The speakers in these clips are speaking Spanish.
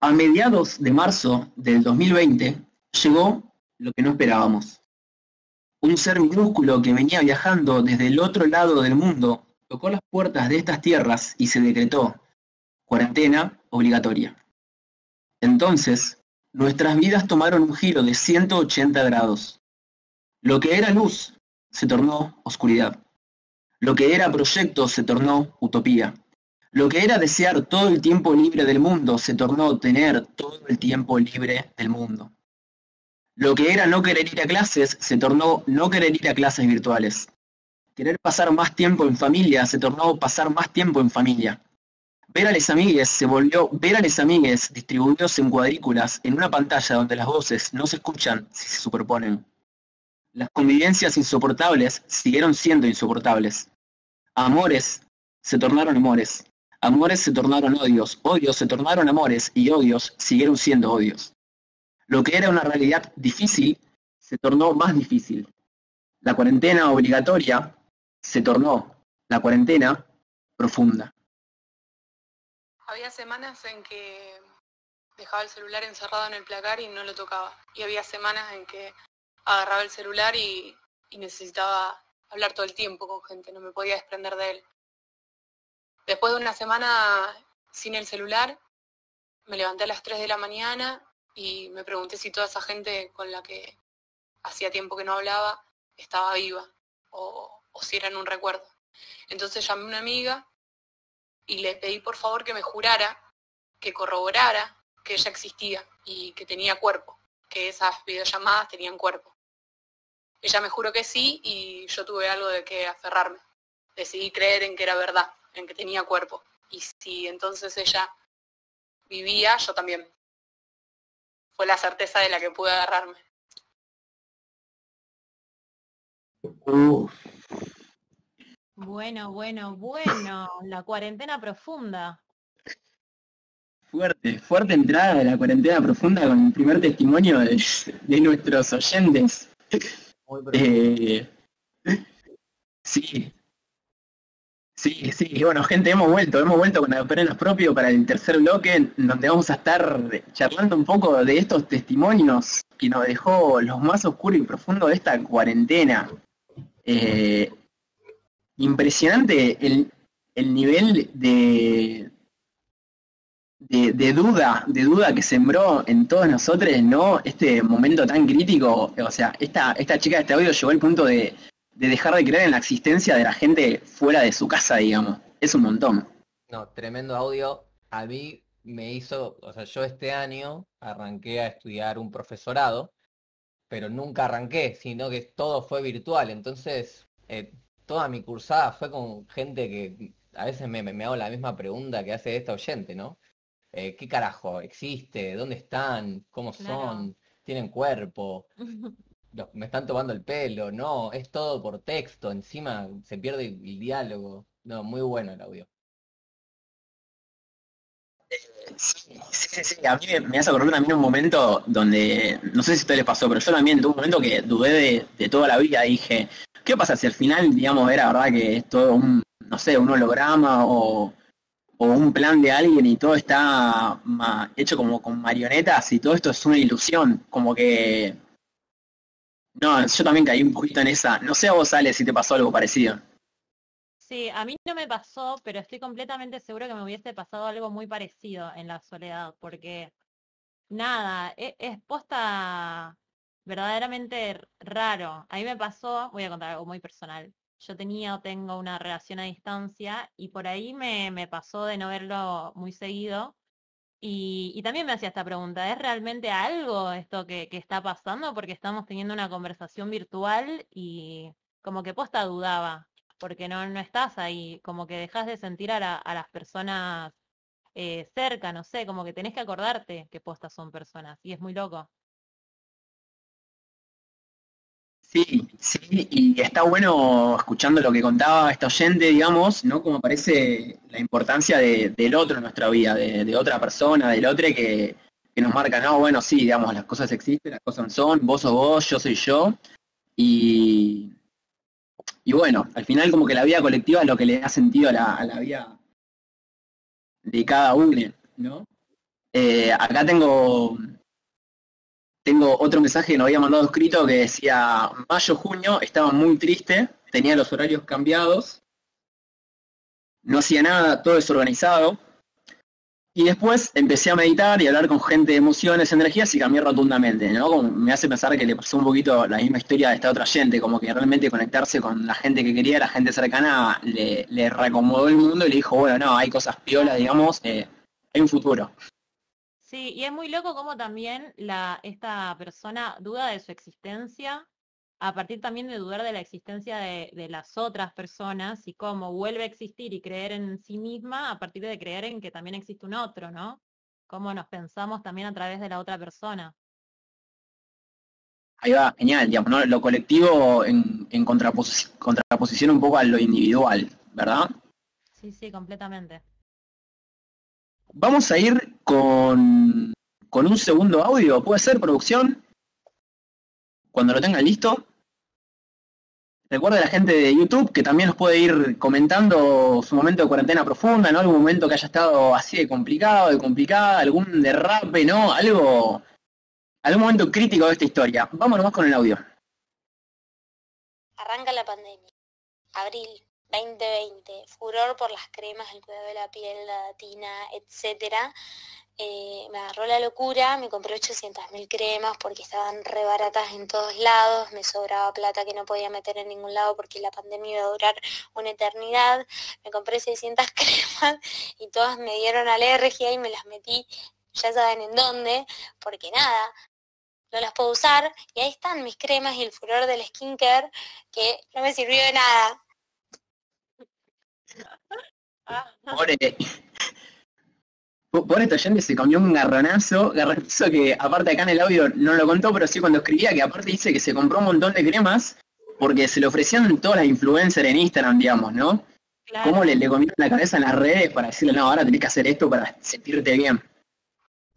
A mediados de marzo del 2020 llegó lo que no esperábamos. Un ser minúsculo que venía viajando desde el otro lado del mundo tocó las puertas de estas tierras y se decretó cuarentena obligatoria. Entonces, nuestras vidas tomaron un giro de 180 grados. Lo que era luz se tornó oscuridad. Lo que era proyecto se tornó utopía. Lo que era desear todo el tiempo libre del mundo se tornó tener todo el tiempo libre del mundo. Lo que era no querer ir a clases se tornó no querer ir a clases virtuales. Querer pasar más tiempo en familia se tornó pasar más tiempo en familia. Ver a les amigues se volvió ver a les amigues distribuidos en cuadrículas en una pantalla donde las voces no se escuchan si se superponen. Las convivencias insoportables siguieron siendo insoportables. Amores se tornaron amores. Amores se tornaron odios. Odios se tornaron amores y odios siguieron siendo odios. Lo que era una realidad difícil se tornó más difícil. La cuarentena obligatoria se tornó la cuarentena profunda. Había semanas en que dejaba el celular encerrado en el placar y no lo tocaba. Y había semanas en que agarraba el celular y, necesitaba hablar todo el tiempo con gente, no me podía desprender de él. Después de una semana sin el celular, me levanté a las 3 de la mañana y me pregunté si toda esa gente con la que hacía tiempo que no hablaba estaba viva o, si eran un recuerdo. Entonces llamé a una amiga y le pedí por favor que me jurara, que corroborara que ella existía y que tenía cuerpo, que esas videollamadas tenían cuerpo. Ella me juró que sí y yo tuve algo de que aferrarme. Decidí creer en que era verdad, en que tenía cuerpo. Y si entonces ella vivía, yo también. Fue la certeza de la que pude agarrarme. Bueno, bueno, bueno, la cuarentena profunda. Fuerte, fuerte entrada de la cuarentena profunda con el primer testimonio de, nuestros oyentes. Eh, sí, sí, sí, bueno, gente, hemos vuelto, hemos vuelto con Aperenas propio para el tercer bloque, donde vamos a estar charlando un poco de estos testimonios que nos dejó los más oscuros y profundos de esta cuarentena. Eh, impresionante el, nivel de, de, duda, de duda que sembró en todos nosotros, ¿no? Este momento tan crítico, o sea, esta, esta chica de este audio llegó al punto de, de dejar de creer en la existencia de la gente fuera de su casa, digamos. Es un montón. No, tremendo audio. A mí me hizo, o sea, yo este año arranqué a estudiar un profesorado, pero nunca arranqué, sino que todo fue virtual. Entonces, eh, toda mi cursada fue con gente que a veces me, me, hago la misma pregunta que hace esta oyente, ¿no? Eh, ¿Qué carajo existe? ¿Dónde están? ¿Cómo son? ¿Tienen cuerpo? ¿Me están tomando el pelo? No, es todo por texto, encima se pierde el diálogo. No, muy bueno el audio. Sí, sí, sí, a mí me, hace acordar también un momento donde, no sé si a usted le pasó, pero yo también tuve un momento que dudé de, de toda la vida, dije, ¿Qué pasa si al final, digamos, era verdad que es todo un, no sé, un holograma o, un plan de alguien y todo está hecho como con marionetas y todo esto es una ilusión? Como que... No, yo también caí un poquito en esa. No sé a vos, Ale, si te pasó algo parecido. Sí, a mí no me pasó, pero estoy completamente seguro que me hubiese pasado algo muy parecido en la soledad, porque nada, e, es posta verdaderamente raro. A mí me pasó, voy a contar algo muy personal. Yo tenía o tengo una relación a distancia y por ahí me, pasó de no verlo muy seguido. Y, también me hacía esta pregunta, ¿es realmente algo esto que, está pasando? Porque estamos teniendo una conversación virtual y como que posta dudaba, porque no, no estás ahí, como que dejas de sentir a, las personas eh, cerca, no sé, como que tenés que acordarte que postas son personas y es muy loco. Sí, sí, y está bueno escuchando lo que contaba esta oyente, digamos, ¿no? Como parece la importancia del otro en nuestra vida, de, otra persona, del otro que, nos marca, no, bueno, sí, digamos, las cosas existen, las cosas son, vos sos vos, yo soy yo, y, y bueno, al final como que la vida colectiva es lo que le da sentido a la, vida de cada uno, ¿no? Eh, acá tengo tengo otro mensaje que nos había mandado escrito que decía mayo, junio, estaba muy triste, tenía los horarios cambiados, no hacía nada, todo desorganizado. Y después empecé a meditar y hablar con gente de emociones, energías y cambié rotundamente, ¿no? me hace pensar que le pasó un poquito la misma historia de esta otra gente, como que realmente conectarse con la gente que quería, la gente cercana, le, le reacomodó el mundo y le dijo, bueno, no, hay cosas piolas, digamos, eh, hay un futuro. Sí, y es muy loco como también la, esta persona duda de su existencia a partir también de dudar de la existencia de, las otras personas y cómo vuelve a existir y creer en sí misma a partir de creer en que también existe un otro, ¿no? Cómo nos pensamos también a través de la otra persona. Ahí va, genial, digamos, ¿no? Lo colectivo en, en contraposición un poco a lo individual, ¿verdad? Sí, sí, completamente. Vamos a ir con, con un segundo audio, ¿puede ser, producción? Cuando lo tengan listo. Recuerda a la gente de YouTube que también nos puede ir comentando su momento de cuarentena profunda, ¿no? Algún momento que haya estado así de complicado, de complicada, algún derrape, ¿no? Algo, algún momento crítico de esta historia. Vámonos más con el audio. Arranca la pandemia. Abril 2020. Furor por las cremas, el cuidado de la piel, la datina, etcétera. Eh, me agarró la locura, me compré 800.000 cremas porque estaban re baratas en todos lados, me sobraba plata que no podía meter en ningún lado porque la pandemia iba a durar una eternidad, me compré 600 cremas y todas me dieron alergia y me las metí, ya saben en dónde, porque nada, no las puedo usar y ahí están mis cremas y el furor del skincare que no me sirvió de nada. Por esto gente se comió un garronazo, garronazo que aparte acá en el audio no lo contó, pero sí cuando escribía que aparte dice que se compró un montón de cremas porque se le ofrecían todas las influencers en Instagram, digamos, ¿no? ¿Cómo le, le comieron la cabeza en las redes para decirle, no, ahora tenés que hacer esto para sentirte bien?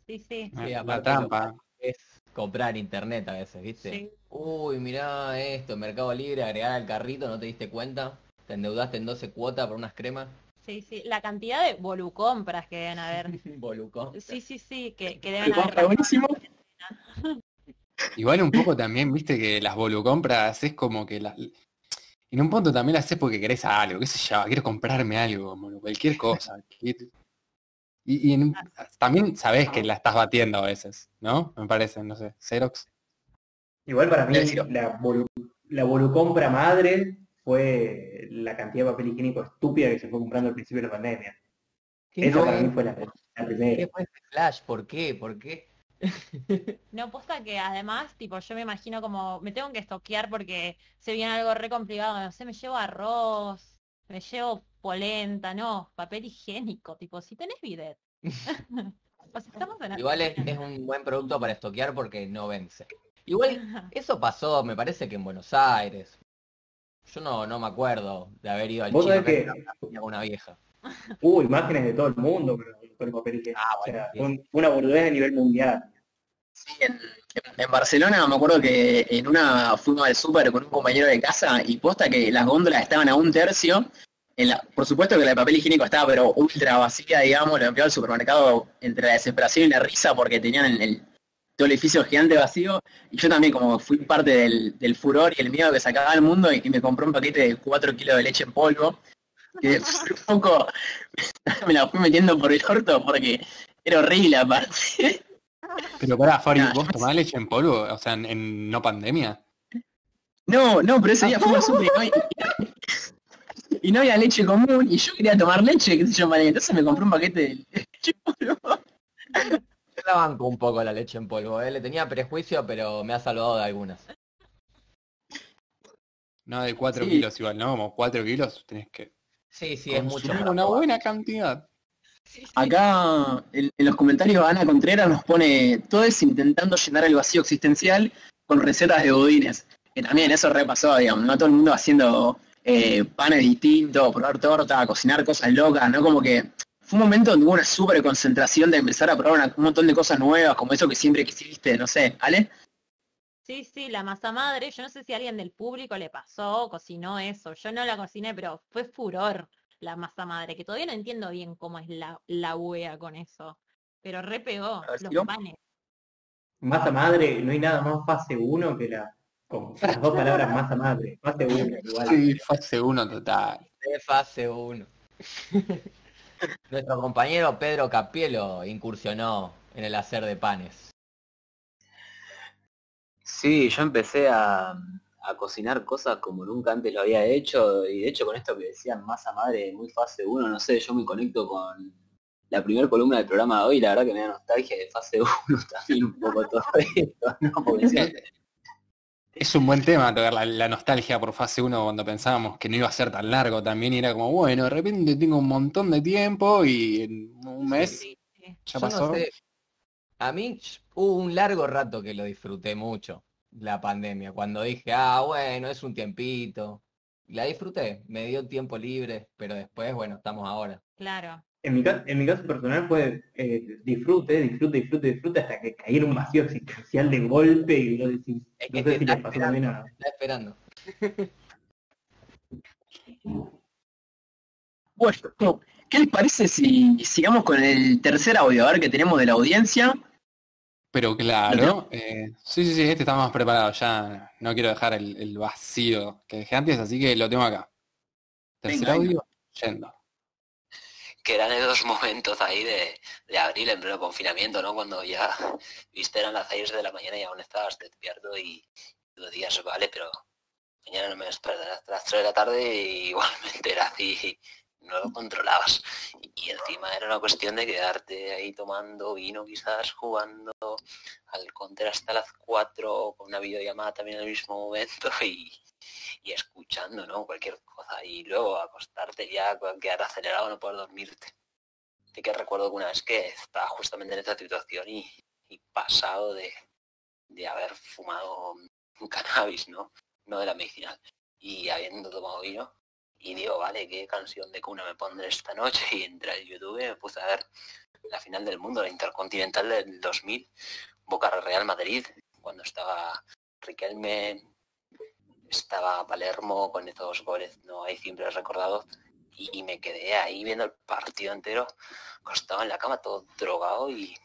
Sí, sí. sí la trampa. Es comprar internet a veces, ¿viste? Uy, mirá esto, Mercado Libre, agregar al carrito, ¿no te diste cuenta? Te endeudaste en 12 cuotas por unas cremas. Sí, sí, la cantidad de volucompras que deben haber. Volucompras. Sí, sí, sí, que, deben haber. buenísimo. Igual un poco también, viste que las volucompras es como que las... En un punto también las haces porque querés algo, qué sé yo, quiero comprarme algo, cualquier cosa. Y, ah. también sabés que la estás batiendo a veces, ¿no? Me parece, no sé, Xerox. Igual para mí la, la volucompra madre fue la cantidad de papel higiénico estúpida que se fue comprando al principio de la pandemia. Eso para mí fue la, primera. ¿Qué fue este flash? ¿Por qué? ¿Por qué? No, posta que además, tipo, yo me imagino como, me tengo que estoquear porque se viene algo re complicado, no sé, me llevo arroz, me llevo polenta, no, papel higiénico, tipo, si tenés bidet. Igual es, es, un buen producto para estoquear porque no vence. Igual, eso pasó, me parece que en Buenos Aires, yo no, no me acuerdo de haber ido al chino que... una vieja. Hubo imágenes de todo el mundo con el papel Ah, o sea, una boludez a nivel mundial. Sí, en, Barcelona me acuerdo que en una fuimos al súper con un compañero de casa y posta que las góndolas estaban a un tercio. En la, por supuesto que la de papel higiénico estaba pero ultra vacía, digamos, lo envió al supermercado entre la desesperación y la risa porque tenían el, el edificio gigante vacío, y yo también como fui parte del, furor y el miedo que sacaba al mundo y, me compré un paquete de 4 kilos de leche en polvo, que un poco me la fui metiendo por el orto porque era horrible aparte. Pero pará, Fari, ¿vos tomás leche en polvo? O sea, en, no pandemia. No, no, pero ese día fue súper y no había leche común y yo quería tomar leche, qué sé yo, entonces me compré un paquete de leche la banco un poco la leche en polvo, ¿eh? le tenía prejuicio, pero me ha salvado de algunas. No, de 4 kilos igual, ¿no? Como 4 kilos tenés que... Sí, sí, es mucho. Una buena cantidad. Acá en, los comentarios Ana Contreras nos pone todo es intentando llenar el vacío existencial con recetas de budines. Que también eso repasó, digamos, no todo el mundo haciendo eh, panes distintos, probar torta, cocinar cosas locas, ¿no? Como que fue un momento donde hubo una súper concentración de empezar a probar un montón de cosas nuevas, como eso que siempre quisiste, no sé, ¿Ale? Sí, sí, la masa madre, yo no sé si a alguien del público le pasó, cocinó eso, yo no la cociné, pero fue furor la masa madre, que todavía no entiendo bien cómo es la, la UEA con eso. pero re pegó, ver, los panes. Masa madre, no hay nada más fase 1 que la, con las dos palabras masa madre. Fase 1, igual. Sí, fase 1 total. Fase 1. Nuestro compañero Pedro Capielo incursionó en el hacer de panes. Sí, yo empecé a, a cocinar cosas como nunca antes lo había hecho y de hecho con esto que decían masa madre muy fase 1, no sé, yo me conecto con la primera columna del programa de hoy, la verdad que me da nostalgia de fase 1 también un poco todo esto, ¿no? Porque Es un buen tema tocar la, la nostalgia por fase 1 cuando pensábamos que no iba a ser tan largo también y era como, bueno, de repente tengo un montón de tiempo y en un mes Sí, sí. ya Yo pasó. no sé, a mí hubo un largo rato que lo disfruté mucho, la pandemia, cuando dije, ah, bueno, es un tiempito. La disfruté, me dio tiempo libre, pero después, bueno, estamos ahora. Claro. En mi, caso, en mi caso personal fue eh, disfrute, disfrute, disfrute, disfrute hasta que caí en un vacío existencial de golpe y no decís, Es no que sé te si les pasó también a... Está esperando. Bueno, ¿qué les parece si sigamos con el tercer audio? A ver qué tenemos de la audiencia. Pero claro, eh, sí, sí, sí, este está más preparado, ya no quiero dejar el, el vacío que dejé antes, así que lo tengo acá. Tercer Venga, venga. audio, yendo. Que eran esos momentos ahí de, de abril en pleno confinamiento, ¿no? Cuando ya, viste, eran las 6 de la mañana y aún estabas despierto y tú decías, vale, pero mañana no me despertaré hasta las 3 de la tarde y igualmente era así, no lo controlabas. Y encima era una cuestión de quedarte ahí tomando vino quizás, jugando al counter hasta las 4 con una videollamada también el mismo momento y, y escuchando, ¿no? Cualquier cosa y luego acostarte ya, quedar acelerado, no poder dormirte. Sí que recuerdo que una vez que estaba justamente en esta situación y, pasado de, de haber fumado un cannabis, ¿no? No de la medicinal. Y habiendo tomado vino. Y digo, vale, ¿qué canción de cuna me pondré esta noche? Y entré al YouTube y me puse a ver la final del mundo, la Intercontinental del 2000, Boca Real Madrid, cuando estaba Riquelme, estaba Palermo con esos goles, no hay siempre recordados, y, me quedé ahí viendo el partido entero, acostado en la cama todo drogado y,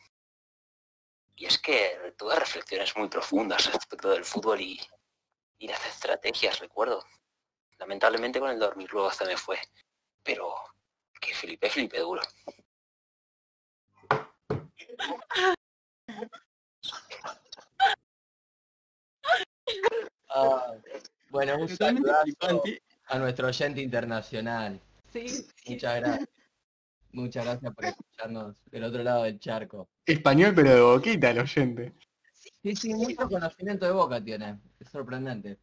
y es que tuve reflexiones muy profundas respecto del fútbol y, y las estrategias, recuerdo. Lamentablemente con el dormir luego se me fue, pero que flipé, flipé duro. Ah, bueno, un flipante. a nuestro oyente internacional. Sí. Muchas gracias. Muchas gracias por escucharnos del otro lado del charco. Español pero de boquita el oyente. Sí, sí, mucho conocimiento de boca tiene. Es sorprendente.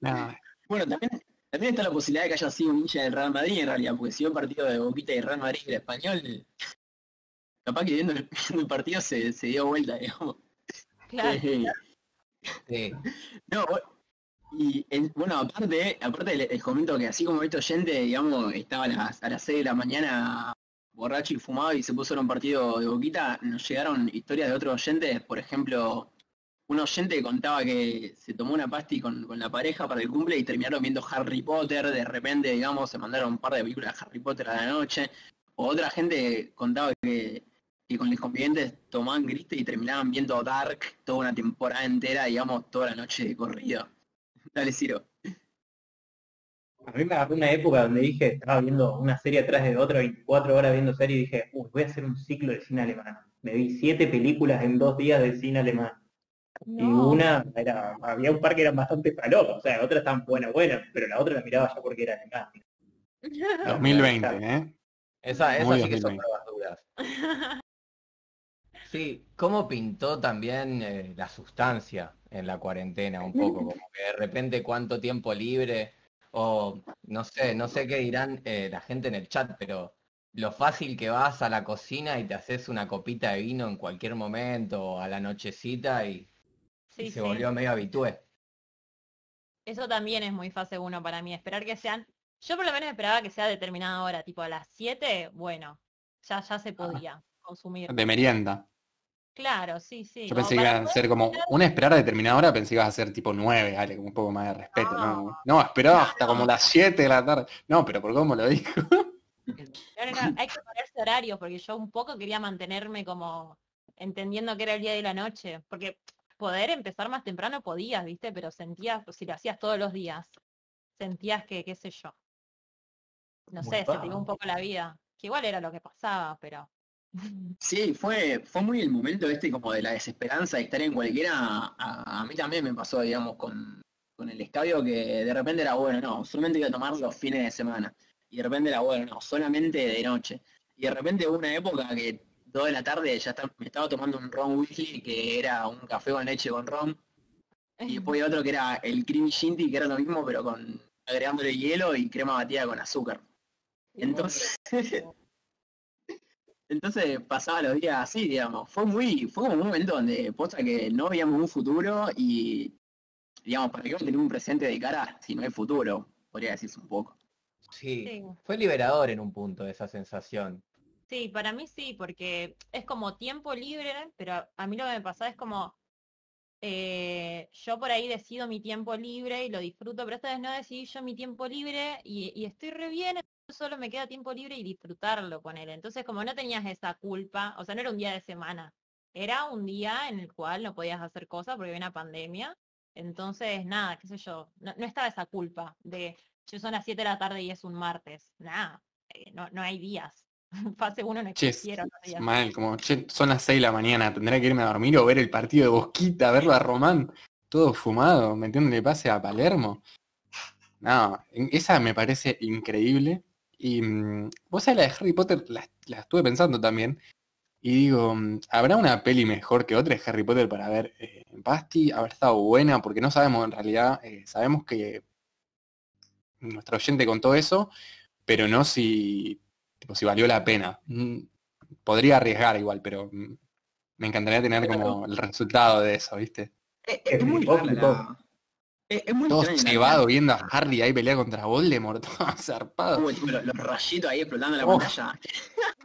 No, Bueno, también, también está la posibilidad de que haya sido un hincha del Real Madrid en realidad, porque si un partido de Boquita y Real Madrid era español, capaz que viendo el, el partido se, se dio vuelta, digamos. Claro. Eh, Sí. no, y en- bueno, aparte, aparte les, comento que así como este oyente, digamos, estaba a las, a las 6 de la mañana borracho y fumado y se puso ver un partido de Boquita, nos llegaron historias de otros oyentes, por ejemplo, un oyente contaba que se tomó una pasti con, con la pareja para el cumple y terminaron viendo Harry Potter, de repente, digamos, se mandaron un par de películas de Harry Potter a la noche, o otra gente contaba que, que con los convivientes tomaban griste y terminaban viendo Dark toda una temporada entera, digamos, toda la noche de corrido. Dale, Ciro. A mí me agarró una época donde dije, estaba viendo una serie atrás de otra, 24 horas viendo serie y dije, uy, voy a hacer un ciclo de cine alemán. Me vi siete películas en dos días de cine alemán. Y una era, había un par que eran bastante palocas, o sea, otras estaban buenas, buenas, pero la otra la miraba ya porque era alemán. 2020, ¿eh? Esa, sí que son 2020. Sí, cómo pintó también eh, la sustancia en la cuarentena un poco, como que de repente cuánto tiempo libre, o no sé, no sé qué dirán eh, la gente en el chat, pero lo fácil que vas a la cocina y te haces una copita de vino en cualquier momento, o a la nochecita y, se sí. volvió medio habitué. Eso también es muy fase 1 para mí, esperar que sean, yo por lo menos esperaba que sea determinada hora, tipo a las 7, bueno, ya, ya se podía consumir. De merienda. Claro, sí, sí. Yo pensé que iba a ser como una esperar a determinada hora, pensé que ibas a ser tipo 9, dale, un poco más de respeto. No, No. no esperaba hasta como las 7 de la tarde. No, pero por cómo lo dijo. Hay que ponerse horarios, porque yo un poco quería mantenerme como entendiendo que era el día y la noche, porque poder empezar más temprano podías, ¿viste? Pero sentías, si lo hacías todos los días, sentías que, qué sé yo. No sé, se te iba un poco la vida, que igual era lo que pasaba, pero... Sí, fue, fue muy el momento este como de la desesperanza de estar en cualquiera. A, a mí también me pasó, digamos, con, con el escabio que de repente era bueno, no, solamente iba a tomar los fines de semana. Y de repente era bueno, no, solamente de noche. Y de repente hubo una época que dos de la tarde ya me estaba tomando un ron Weasley, que era un café con leche con ron. Y después había otro que era el creamy shinty, que era lo mismo, pero con agregándole hielo y crema batida con azúcar. Entonces, entonces pasaba los días así, digamos. Fue muy, fue como un momento donde posta que no veíamos un futuro y digamos, ¿para qué tener un presente de cara si no hay futuro? Podría decirse un poco. Sí, Sí. fue liberador en un punto esa sensación. Sí, para mí sí, porque es como tiempo libre, pero a mí lo que me pasa es como eh, yo por ahí decido mi tiempo libre y lo disfruto, pero esta vez no decidí yo mi tiempo libre y, y estoy re bien, solo me queda tiempo libre y disfrutarlo con él. Entonces, como no tenías esa culpa, o sea, no era un día de semana, era un día en el cual no podías hacer cosas porque había una pandemia. Entonces, nada, qué sé yo, no, no estaba esa culpa de, yo son las 7 de la tarde y es un martes. Nada, eh, no, no hay días. Fase 1 no existieron los días. mal, como, che, son las 6 de la mañana, tendré que irme a dormir o ver el partido de Bosquita, verlo a Román, todo fumado, ¿me entiendes? Le pase a Palermo. No, esa me parece increíble. Y mm, vos sabés, la de Harry Potter la, la estuve pensando también. Y digo, mm, ¿habrá una peli mejor que otra de Harry Potter para ver eh, en Basti? Haber estado buena, porque no sabemos en realidad, eh, sabemos que nuestro oyente contó eso, pero no si, tipo, si valió la pena. Mm, Podría arriesgar igual, pero me encantaría tener como el resultado de eso, ¿viste? Es, Es es muy rara la- Es, es muy Todo cebado viendo a Harry ahí pelear contra Voldemort, todo zarpado. los, los rayitos ahí explotando la Uf. pantalla.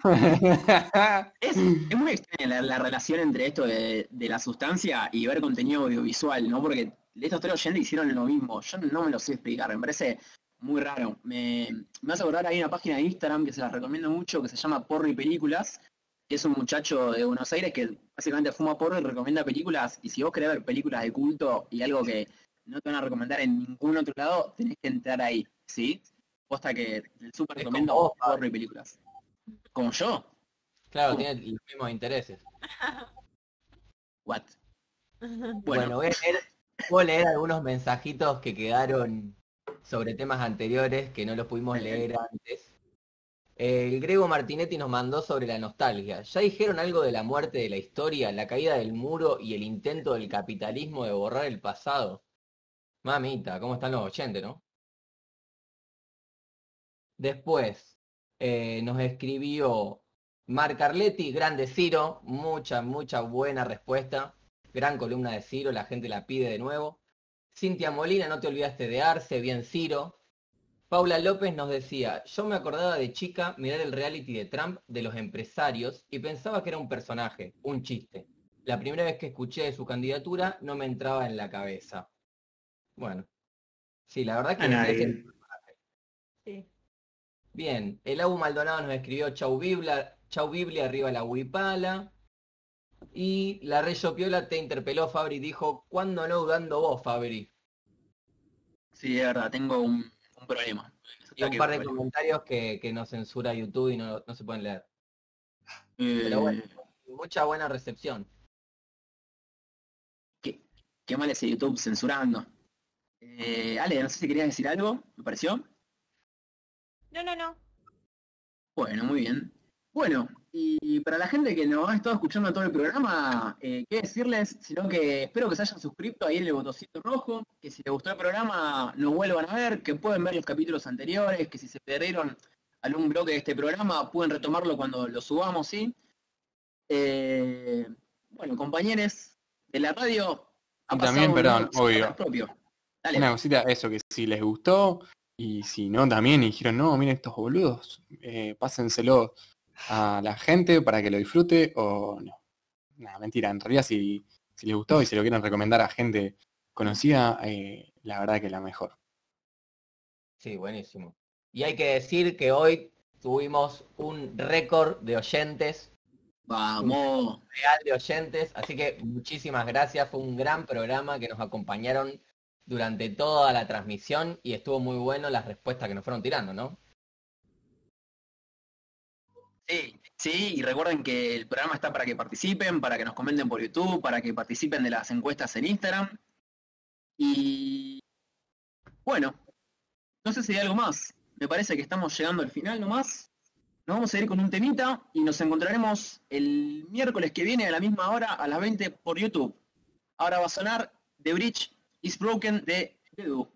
Es, es muy extraña la, la relación entre esto de, de la sustancia y ver contenido audiovisual, ¿no? Porque estos tres oyentes hicieron lo mismo. Yo no me lo sé explicar, me parece muy raro. Me, me hace acordar, hay una página de Instagram que se la recomiendo mucho que se llama Porro y Películas, que es un muchacho de Buenos Aires que básicamente fuma porro y recomienda películas. Y si vos querés ver películas de culto y algo que no te van a recomendar en ningún otro lado, tenés que entrar ahí, ¿sí? Posta que el súper recomiendo porro y películas. Como yo, Claro, tiene los mismos intereses. what? Bueno, Bueno, voy, a leer, voy a leer algunos mensajitos que quedaron sobre temas anteriores que no los pudimos leer antes. El Grego Martinetti nos mandó sobre la nostalgia. ¿Ya dijeron algo de la muerte de la historia, la caída del muro y el intento del capitalismo de borrar el pasado? Mamita, ¿cómo están los oyentes, no? Después eh, nos escribió Marc Arletti, grande Ciro, mucha, mucha buena respuesta. Gran columna de Ciro, la gente la pide de nuevo. Cintia Molina, no te olvidaste de Arce, bien Ciro. Paula López nos decía, yo me acordaba de chica mirar el reality de Trump de los empresarios y pensaba que era un personaje, un chiste. La primera vez que escuché de su candidatura no me entraba en la cabeza. Bueno, sí, la verdad que A nadie. Sí. Bien, el Abu Maldonado nos escribió Chau Biblia, Chau Biblia arriba la Huipala. Y la Reyo Piola te interpeló, Fabri, dijo, ¿cuándo no dudando vos, Fabri? sí, es verdad, tengo un, un problema. Y un par de comentarios que, que nos censura YouTube y no, no se pueden leer. Eh, pero bueno. Mucha buena recepción. qué, qué mal ese YouTube censurando. Eh, Ale, no sé si querías decir algo, ¿me pareció? No, no, no. Bueno, muy bien. Bueno, y para la gente que nos ha estado escuchando todo el programa, eh, qué decirles, sino que espero que se hayan suscrito ahí en el botoncito rojo, que si les gustó el programa nos vuelvan a ver, que pueden ver los capítulos anteriores, que si se perdieron algún bloque de este programa pueden retomarlo cuando lo subamos, ¿sí? Eh, bueno, compañeros de la radio, ha Y también, perdón, obvio. propio. Dale. Una cosita, eso, que si les gustó y si no también y dijeron, no, miren estos boludos, eh, pásenselo a la gente para que lo disfrute o no. Nada, mentira, en realidad si, si les gustó y se lo quieren recomendar a gente conocida, eh, la verdad que la mejor. Sí, buenísimo. Y hay que decir que hoy tuvimos un récord de oyentes, Vamos. real de oyentes, así que muchísimas gracias, fue un gran programa que nos acompañaron durante toda la transmisión y estuvo muy bueno las respuestas que nos fueron tirando, ¿no? Sí, sí, y recuerden que el programa está para que participen, para que nos comenten por YouTube, para que participen de las encuestas en Instagram. Y bueno, no sé si hay algo más. Me parece que estamos llegando al final nomás. Nos vamos a ir con un temita y nos encontraremos el miércoles que viene a la misma hora a las 20 por YouTube. Ahora va a sonar The Bridge is broken the do